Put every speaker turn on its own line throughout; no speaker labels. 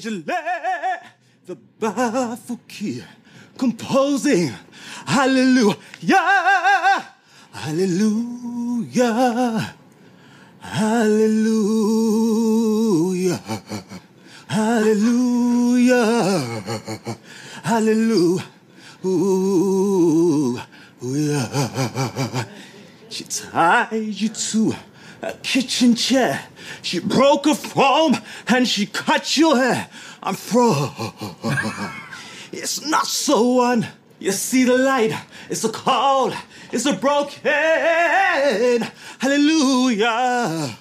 leisurely the key composing Hallelujah, Hallelujah, Hallelujah, Hallelujah, Hallelujah. Ooh, yeah. 期待一出。A kitchen chair. She broke a foam and she cut your hair. I'm fro. It's not so one. You see the light. It's a cold. It's a broken. Hallelujah.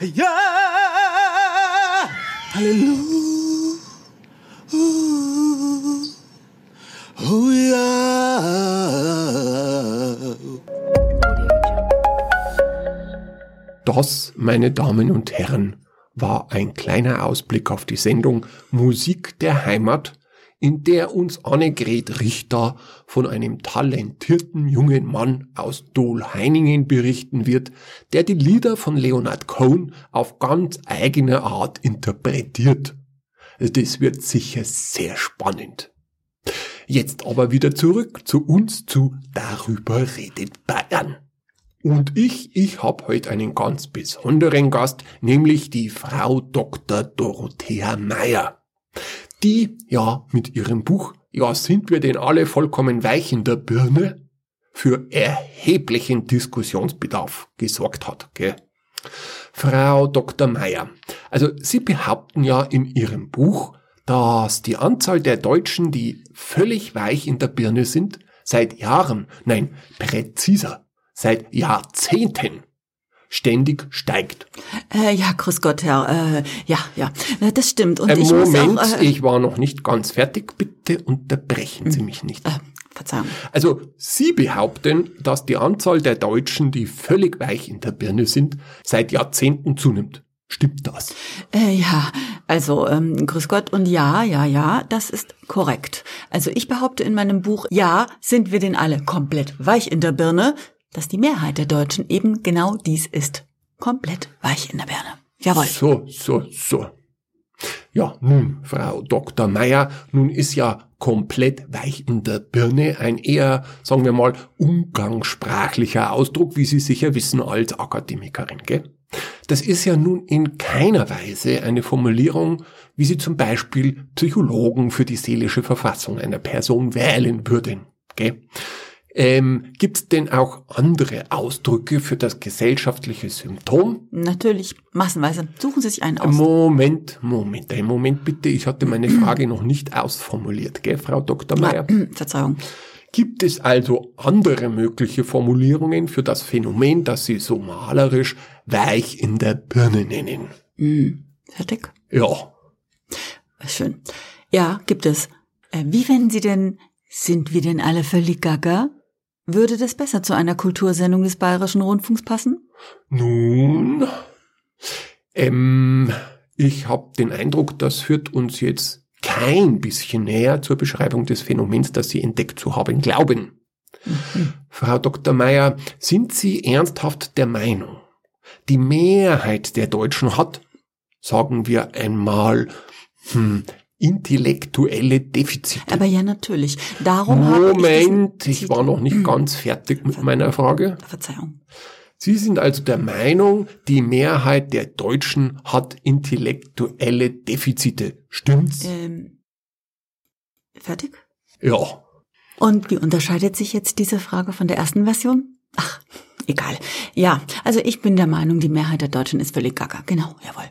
Yeah. Hallelujah. Oh yeah.
Das, meine Damen und Herren, war ein kleiner Ausblick auf die Sendung Musik der Heimat, in der uns Annegret Richter von einem talentierten jungen Mann aus Dohlheiningen berichten wird, der die Lieder von Leonard Cohen auf ganz eigene Art interpretiert. Das wird sicher sehr spannend. Jetzt aber wieder zurück zu uns zu Darüber redet Bayern. Und ich, ich hab heute einen ganz besonderen Gast, nämlich die Frau Dr. Dorothea Meyer. Die, ja, mit ihrem Buch, ja, sind wir denn alle vollkommen weich in der Birne, für erheblichen Diskussionsbedarf gesorgt hat, gell? Frau Dr. Meyer, also Sie behaupten ja in Ihrem Buch, dass die Anzahl der Deutschen, die völlig weich in der Birne sind, seit Jahren, nein, präziser, seit Jahrzehnten ständig steigt.
Äh, ja, grüß Gott, Herr. Äh, ja, ja, äh, das stimmt. Und
Ein
ich
Moment,
muss auch, äh,
ich war noch nicht ganz fertig. Bitte unterbrechen Sie mich nicht.
äh, Verzeihung.
Also, Sie behaupten, dass die Anzahl der Deutschen, die völlig weich in der Birne sind, seit Jahrzehnten zunimmt. Stimmt das?
Äh, ja, also ähm, grüß Gott und ja, ja, ja, das ist korrekt. Also ich behaupte in meinem Buch, ja, sind wir denn alle komplett weich in der Birne, dass die Mehrheit der Deutschen eben genau dies ist. Komplett weich in der Birne. Jawohl.
So, so, so. Ja, nun, Frau Dr. Meyer, nun ist ja komplett weich in der Birne ein eher, sagen wir mal, umgangssprachlicher Ausdruck, wie Sie sicher wissen als Akademikerin, gell? Das ist ja nun in keiner Weise eine Formulierung, wie sie zum Beispiel Psychologen für die seelische Verfassung einer Person wählen würden, gell? Ähm, Gibt es denn auch andere Ausdrücke für das gesellschaftliche Symptom?
Natürlich, massenweise. Suchen Sie sich einen aus.
Moment, Moment, einen Moment bitte. Ich hatte meine Frage noch nicht ausformuliert, gell, Frau Dr. Meyer?
Verzeihung.
Gibt es also andere mögliche Formulierungen für das Phänomen, das Sie so malerisch weich in der Birne nennen?
Hm. Fertig?
Ja,
Schön. Ja, gibt es. Äh, wie wenden Sie denn, sind wir denn alle völlig gaga? Würde das besser zu einer Kultursendung des Bayerischen Rundfunks passen?
nun, ähm, ich habe den Eindruck, das führt uns jetzt kein bisschen näher zur Beschreibung des Phänomens, das Sie entdeckt zu haben glauben. Frau Dr. Meyer, sind Sie ernsthaft der Meinung, die Mehrheit der Deutschen hat, sagen wir einmal, hm, intellektuelle Defizite?
Aber ja, natürlich. Darum ich
Moment,
diesen
ich war noch nicht ganz fertig mit meiner Frage.
Verzeihung.
Sie sind also der Meinung, die Mehrheit der Deutschen hat intellektuelle Defizite. Stimmt's?
Ähm, fertig?
Ja.
Und wie unterscheidet sich jetzt diese Frage von der ersten Version? Ach, egal. Ja, also ich bin der Meinung, die Mehrheit der Deutschen ist völlig gaga. Genau, jawohl.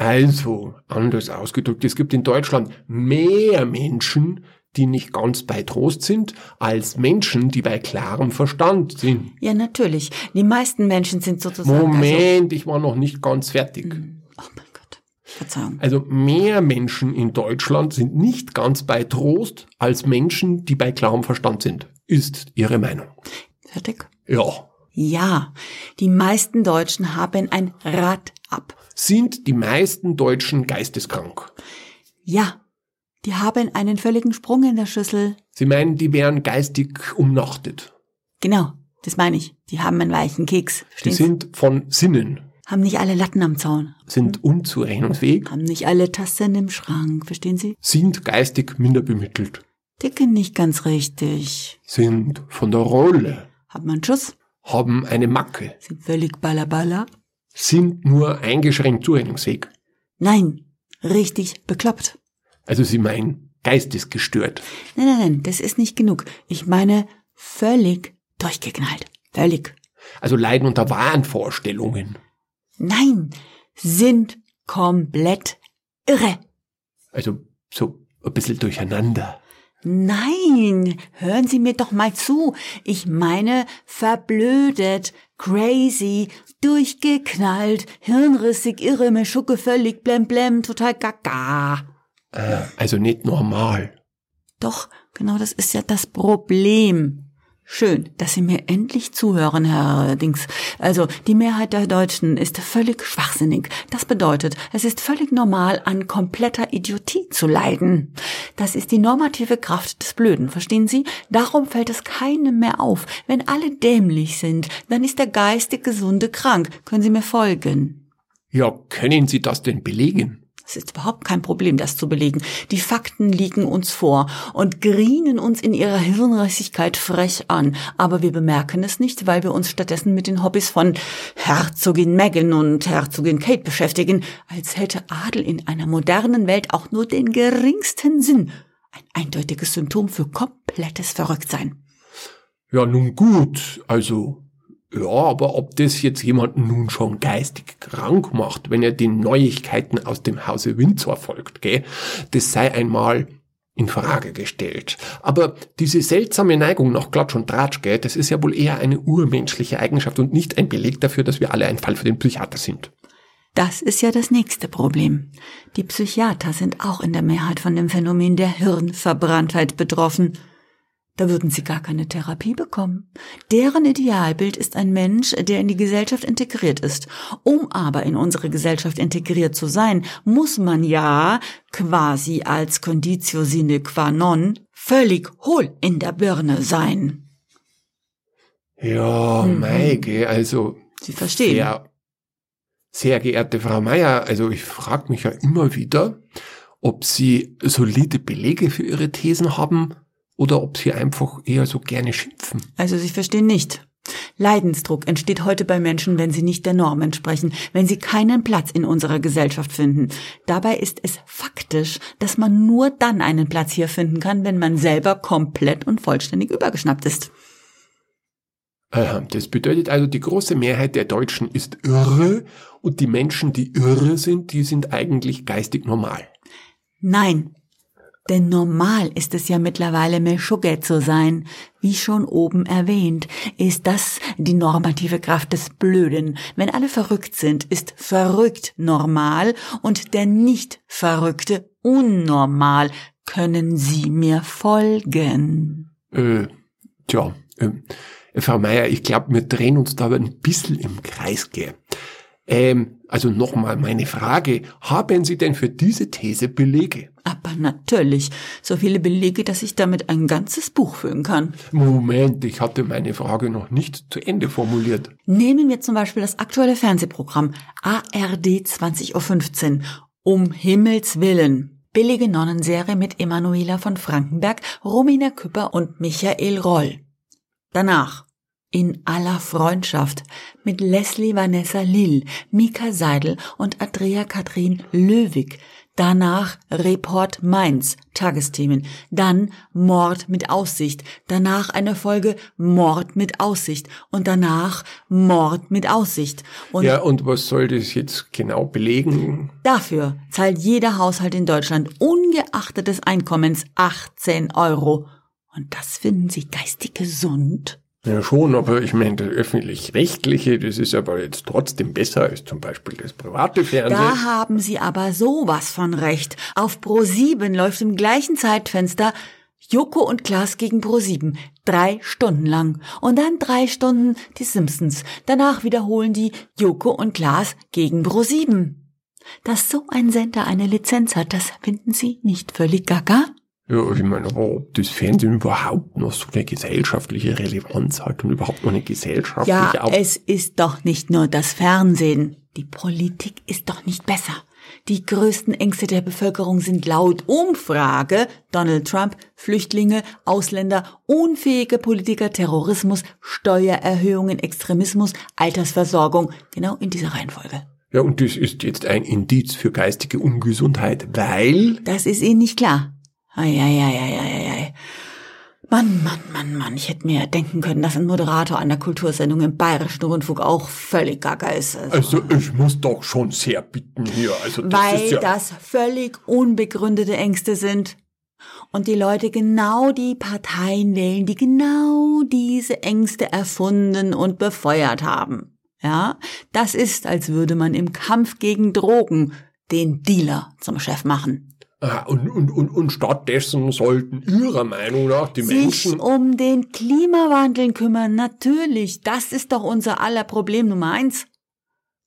Also, anders ausgedrückt, es gibt in Deutschland mehr Menschen, die nicht ganz bei Trost sind, als Menschen, die bei klarem Verstand sind.
Ja, natürlich. Die meisten Menschen sind sozusagen. Also,
Moment, ich war noch nicht ganz fertig.
oh mein Gott. Verzeihung.
Also mehr Menschen in Deutschland sind nicht ganz bei Trost als Menschen, die bei klarem Verstand sind. Ist Ihre Meinung?
Fertig?
Ja.
Ja, die meisten Deutschen haben ein Rad ab.
Sind die meisten Deutschen geisteskrank?
Ja, die haben einen völligen Sprung in der Schüssel.
Sie meinen, die wären geistig umnachtet.
Genau, das meine ich. Die haben einen weichen Keks.
Die
Verstehen Sie?
sind von Sinnen.
Haben nicht alle Latten am Zaun.
sind unzurechnungsfähig,
Haben nicht alle Tassen im Schrank. Verstehen Sie?
sind geistig minder bemittelt,
Ticken nicht ganz richtig.
sind von der Rolle,
Hat man einen Schuss?
haben eine Macke,
Sind völlig ballerballer?
Sind nur eingeschränkt zurechnungsfähig.
Nein. Richtig bekloppt.
Also sie meinen geistesgestört.
Nein, nein, nein, das ist nicht genug. Ich meine völlig durchgeknallt. Völlig.
Also leiden unter Wahnvorstellungen.
Nein, sind komplett irre.
Also so ein bisschen durcheinander.
Nein, hören Sie mir doch mal zu. Ich meine verblödet, crazy, durchgeknallt, hirnrissig, irre, Meschucke, völlig blem blem, total gaga.
Äh, also nicht normal.
Doch, genau das ist ja das Problem. Schön, dass Sie mir endlich zuhören, Herr Dings. Also, die Mehrheit der Deutschen ist völlig schwachsinnig. Das bedeutet, es ist völlig normal, an kompletter Idiotie zu leiden. Das ist die normative Kraft des Blöden, verstehen Sie? Darum fällt es keinem mehr auf. Wenn alle dämlich sind, dann ist der geistig Gesunde krank. Können Sie mir folgen?
Ja, können Sie das denn belegen?
Es ist überhaupt kein Problem, das zu belegen. Die Fakten liegen uns vor und grinen uns in ihrer Hirnrissigkeit frech an. Aber wir bemerken es nicht, weil wir uns stattdessen mit den Hobbys von Herzogin Meghan und Herzogin Kate beschäftigen, als hätte Adel in einer modernen Welt auch nur den geringsten Sinn. Ein eindeutiges Symptom für komplettes Verrücktsein.
Ja, nun gut, also, ja, aber ob das jetzt jemanden nun schon geistig krank macht, wenn er den Neuigkeiten aus dem Hause Windsor folgt, gell, das sei einmal in Frage gestellt. Aber diese seltsame Neigung nach Klatsch und Tratsch, gell, das ist ja wohl eher eine urmenschliche Eigenschaft und nicht ein Beleg dafür, dass wir alle ein Fall für den Psychiater sind.
Das ist ja das nächste Problem. Die Psychiater sind auch in der Mehrheit von dem Phänomen der Hirnverbranntheit betroffen. Da würden sie gar keine Therapie bekommen. Deren Idealbild ist ein Mensch, der in die Gesellschaft integriert ist. Um aber in unsere Gesellschaft integriert zu sein, muss man ja quasi als Conditio sine qua non völlig hohl in der Birne sein.
Ja, Maike, also
Sie verstehen.
Sehr, sehr geehrte Frau Meier, also ich frage mich ja immer wieder, ob Sie solide Belege für Ihre Thesen haben oder ob Sie einfach eher so gerne schimpfen.
Also Sie verstehen nicht. Leidensdruck entsteht heute bei Menschen, wenn sie nicht der Norm entsprechen, wenn sie keinen Platz in unserer Gesellschaft finden. Dabei ist es faktisch, dass man nur dann einen Platz hier finden kann, wenn man selber komplett und vollständig übergeschnappt ist.
Aha, Das bedeutet also, die große Mehrheit der Deutschen ist irre und die Menschen, die irre sind, die sind eigentlich geistig normal.
Nein. Denn normal ist es ja mittlerweile Meshuggah zu sein. Wie schon oben erwähnt, ist das die normative Kraft des Blöden. Wenn alle verrückt sind, ist verrückt normal und der nicht Verrückte unnormal. Können Sie mir folgen?
Äh, tja, äh, Frau Meier, ich glaube, wir drehen uns da aber ein bisschen im Kreis, gell. Ähm, also nochmal meine Frage, haben Sie denn für diese These Belege?
Aber natürlich, so viele Belege, dass ich damit ein ganzes Buch füllen kann.
Moment, ich hatte meine Frage noch nicht zu Ende formuliert.
Nehmen wir zum Beispiel das aktuelle Fernsehprogramm ARD 20.15 Uhr. Um Himmels Willen. Billige Nonnenserie mit Emanuela von Frankenberg, Romina Küpper und Michael Roll. Danach in aller Freundschaft mit Leslie Vanessa Lill, Mika Seidel und Andrea Katrin Löwig. Danach Report Mainz, Tagesthemen. Dann Mord mit Aussicht. Danach eine Folge Mord mit Aussicht. Und danach Mord mit Aussicht. Und
Ja, und was soll das jetzt genau belegen?
dafür zahlt jeder Haushalt in Deutschland ungeachtet des Einkommens 18 Euro. Und das finden Sie geistig gesund?
Ja schon, aber ich meine, das öffentlich-rechtliche, das ist aber jetzt trotzdem besser als zum Beispiel das private Fernsehen.
Da haben Sie aber sowas von recht. Auf Pro7 läuft im gleichen Zeitfenster Joko und Klaas gegen Pro7. Drei Stunden lang. Und dann drei Stunden die Simpsons. Danach wiederholen die Joko und Klaas gegen Pro7. Dass so ein Sender eine Lizenz hat, das finden Sie nicht völlig gaga?
Ja, ich meine, aber ob das Fernsehen überhaupt noch so eine gesellschaftliche Relevanz hat und überhaupt noch eine gesellschaftliche
Ja, es ist doch nicht nur das Fernsehen. Die Politik ist doch nicht besser. Die größten Ängste der Bevölkerung sind laut Umfrage Donald Trump, Flüchtlinge, Ausländer, unfähige Politiker, Terrorismus, Steuererhöhungen, Extremismus, Altersversorgung. Genau in dieser Reihenfolge.
Ja, und das ist jetzt ein Indiz für geistige Ungesundheit, weil
Das ist Ihnen nicht klar. Eieieiei. Mann, Mann, Mann, Mann. Ich hätte mir denken können, dass ein Moderator einer Kultursendung im Bayerischen Rundfunk auch völlig gaga ist. Also,
Also ich muss doch schon sehr bitten hier. Also das
weil
ist ja
das völlig unbegründete Ängste sind. Und die Leute genau die Parteien wählen, die genau diese Ängste erfunden und befeuert haben. Ja, das ist, als würde man im Kampf gegen Drogen den Dealer zum Chef machen.
Ah, und, und, und, und stattdessen sollten Ihrer Meinung nach die
sich
Menschen
um den Klimawandel kümmern. Natürlich, das ist doch unser aller Problem Nummer eins.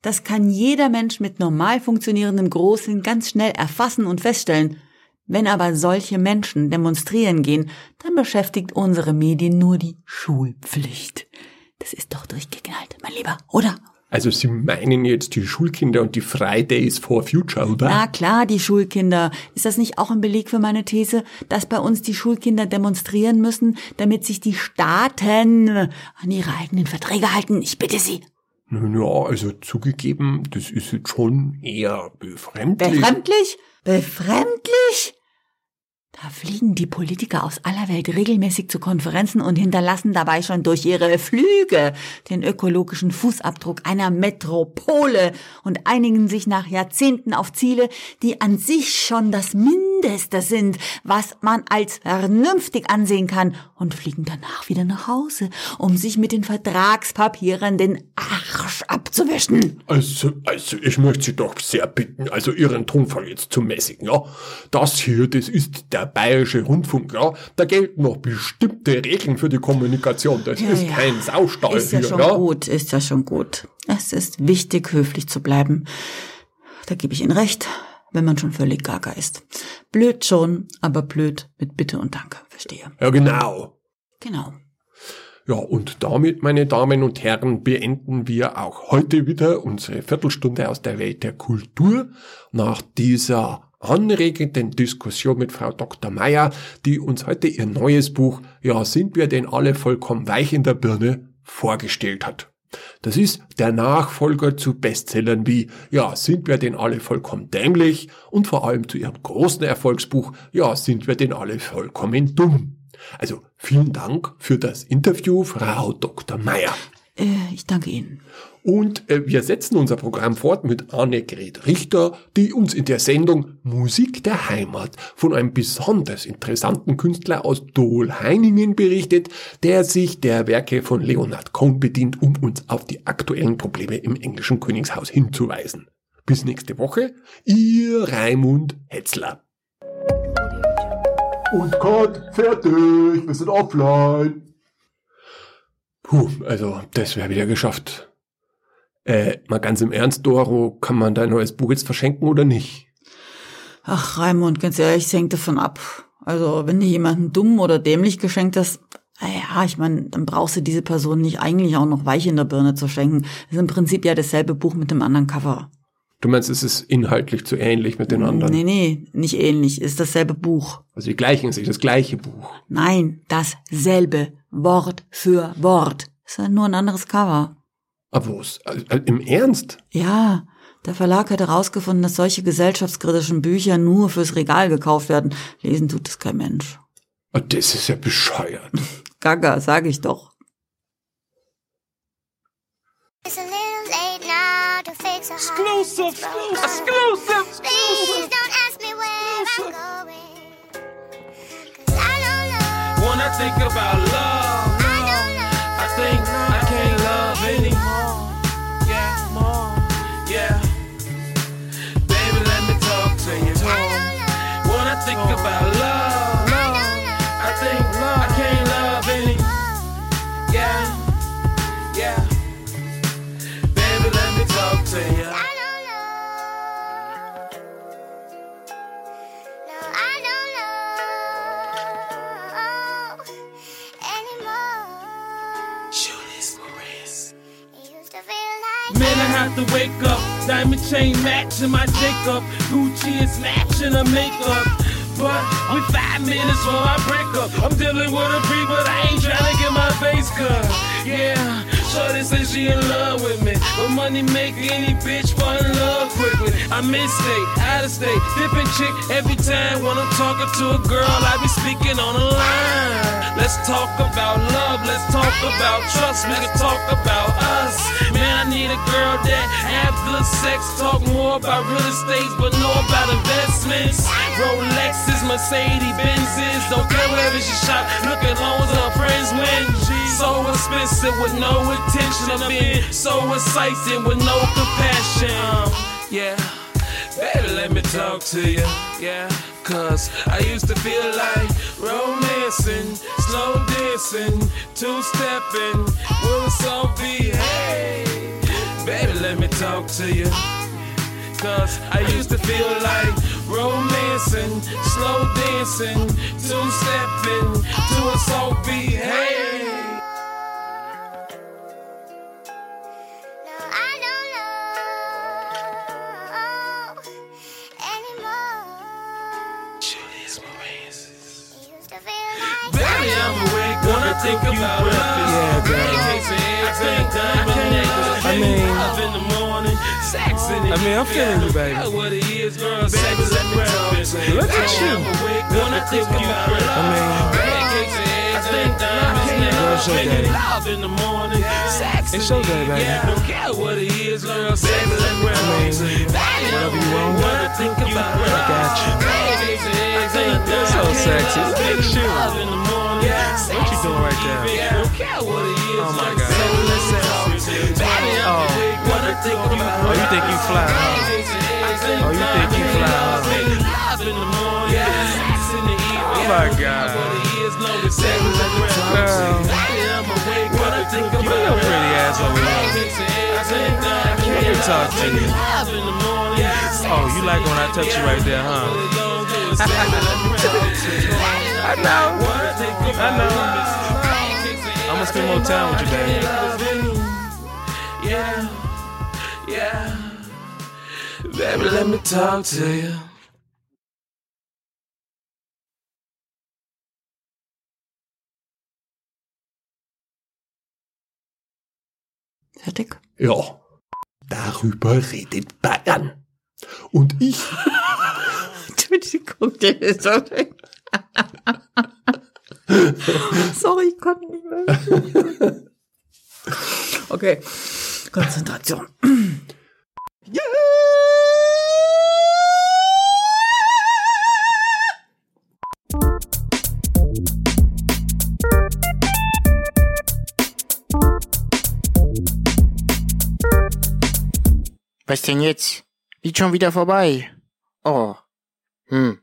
Das kann jeder Mensch mit normal funktionierendem Großhirn ganz schnell erfassen und feststellen. Wenn aber solche Menschen demonstrieren gehen, dann beschäftigt unsere Medien nur die Schulpflicht. Das ist doch durchgeknallt, mein Lieber, oder?
Also Sie meinen jetzt die Schulkinder und die Fridays for Future, oder?
Na klar, die Schulkinder. Ist das nicht auch ein Beleg für meine These, dass bei uns die Schulkinder demonstrieren müssen, damit sich die Staaten an ihre eigenen Verträge halten? Ich bitte Sie.
Nun ja, also zugegeben, das ist jetzt schon eher befremdlich.
Befremdlich? Befremdlich? Da fliegen die Politiker aus aller Welt regelmäßig zu Konferenzen und hinterlassen dabei schon durch ihre Flüge den ökologischen Fußabdruck einer Metropole und einigen sich nach Jahrzehnten auf Ziele, die an sich schon das Mindeste sind, was man als vernünftig ansehen kann und fliegen danach wieder nach Hause, um sich mit den Vertragspapieren den Arsch abzuwischen.
Also, also ich möchte Sie doch sehr bitten, also Ihren Tonfall jetzt zu mäßigen, ja. Das hier, das ist der Bayerische Rundfunk, ja. Da gelten noch bestimmte Regeln für die Kommunikation. Das
Ja,
ist
ja.
kein Saustall
Ist ja
hier,
schon
ja.
gut, ist ja schon gut. Es ist wichtig, höflich zu bleiben. Da gebe ich Ihnen recht, wenn man schon völlig gaga ist. Blöd schon, aber blöd mit Bitte und Danke. Verstehe.
Ja, genau.
Genau.
Ja, und damit, meine Damen und Herren, beenden wir auch heute wieder unsere Viertelstunde aus der Welt der Kultur nach dieser anregenden Diskussion mit Frau Dr. Meyer, die uns heute ihr neues Buch Ja, sind wir denn alle vollkommen weich in der Birne vorgestellt hat. Das ist der Nachfolger zu Bestsellern wie Ja, sind wir denn alle vollkommen dämlich und vor allem zu ihrem großen Erfolgsbuch Ja, sind wir denn alle vollkommen dumm. Also vielen Dank für das Interview, Frau Dr. Meyer.
Äh, ich danke Ihnen.
Und äh, wir setzen unser Programm fort mit Annegret Richter, die uns in der Sendung Musik der Heimat von einem besonders interessanten Künstler aus Dohlheiningen berichtet, der sich der Werke von Leonard Cohen bedient, um uns auf die aktuellen Probleme im englischen Königshaus hinzuweisen. Bis nächste Woche, Ihr Raimund Hetzler. Und Cut, fertig, wir sind offline. Puh, also das wäre wieder geschafft. Äh, mal ganz im Ernst, Doro, kann man dein neues Buch jetzt verschenken oder nicht?
Ach, Raimund, ganz ehrlich, es hängt davon ab. Also, wenn du jemanden dumm oder dämlich geschenkt hast, ja, ich meine, dann brauchst du diese Person nicht eigentlich auch noch weich in der Birne zu schenken. Das ist im Prinzip ja dasselbe Buch mit dem anderen Cover.
Du meinst, es ist inhaltlich zu ähnlich mit den anderen?
Nee, nee, nicht ähnlich, ist dasselbe Buch.
Also die gleichen sich, das gleiche Buch.
Nein, dasselbe. Wort für Wort. Ist halt nur ein anderes Cover.
Aber was? Also, äh, Im Ernst?
Ja, der Verlag hat herausgefunden, dass solche gesellschaftskritischen Bücher nur fürs Regal gekauft werden. Lesen tut es kein Mensch.
Ah, Das ist ja bescheuert.
Gaga, sag ich doch.
It's a little late now to fix a
Exclusive,
heart.
exclusive,
Please don't ask me where I'm going. 'Cause I don't know.
When I think about Man, I have to wake up. Diamond chain matching my Jacob. Gucci is matching her makeup. But we five minutes before I break up. I'm dealing with a free, but I ain't trying to get my face cut. Yeah, Shorty says she in love with me. But money make any bitch fall in love quickly. I'm in state, out of state, dipping chick every time when I'm talking to a girl. I be speaking on the line. Let's talk about love, let's talk about trust, we can talk about us. Have good sex, talk more about real estate, but know about investments. Rolexes, Mercedes, Benzes, don't care wherever she shop, look as long as her friends win. So expensive with no intention of being so exciting with no compassion. Um, yeah. Baby, let me talk to you, yeah. Cause I used to feel like romancing, slow dancing, two stepping, will so be, hey. Baby, let me talk to you. Cause I used to feel like romancing, slow dancing, two stepping, to a so morning, sex in the
I mean, I'm feeling you, baby.
What it is, girl. Sex let me you.
Look at you.
When I think about love.
I mean-
pancakes and eggs and diamond necklace.
It's your day.
Love in the morning, sex
It's
in
your day, baby.
Yeah, don't care what it is, girl. Sex let me
mean,
you.
Whatever you want.
when I think about love.
got you.
Pancakes and eggs and
You're so sexy. Look at you.
Love in the morning,
What you doing right there?
don't care what it is.
Oh my
like
God.
so let's talk to you. Baby, I'm
Oh.
awake when I think about
Oh, you think you fly, huh?
Oh,
you think you fly, huh?
Love in the morning, sex in the evening.
Oh my God.
What it is, know the sex is like a
Girl.
Baby, I'm awake when I think
Get
about
your pretty ass over here. Let me talk to you.
Love in the morning,
Oh, you like when I touch you right there, huh? I know. I know. I'm gonna spend more time with you, baby.
Yeah, yeah. Baby, let me talk to you.
Fertig?
Ja, darüber redet Bayern. Und ich,
Entschuldigung, der ist so Sorry, ich konnte nicht mehr. Okay, Konzentration.
Was denn jetzt? Liegt schon wieder vorbei. Oh. Hm.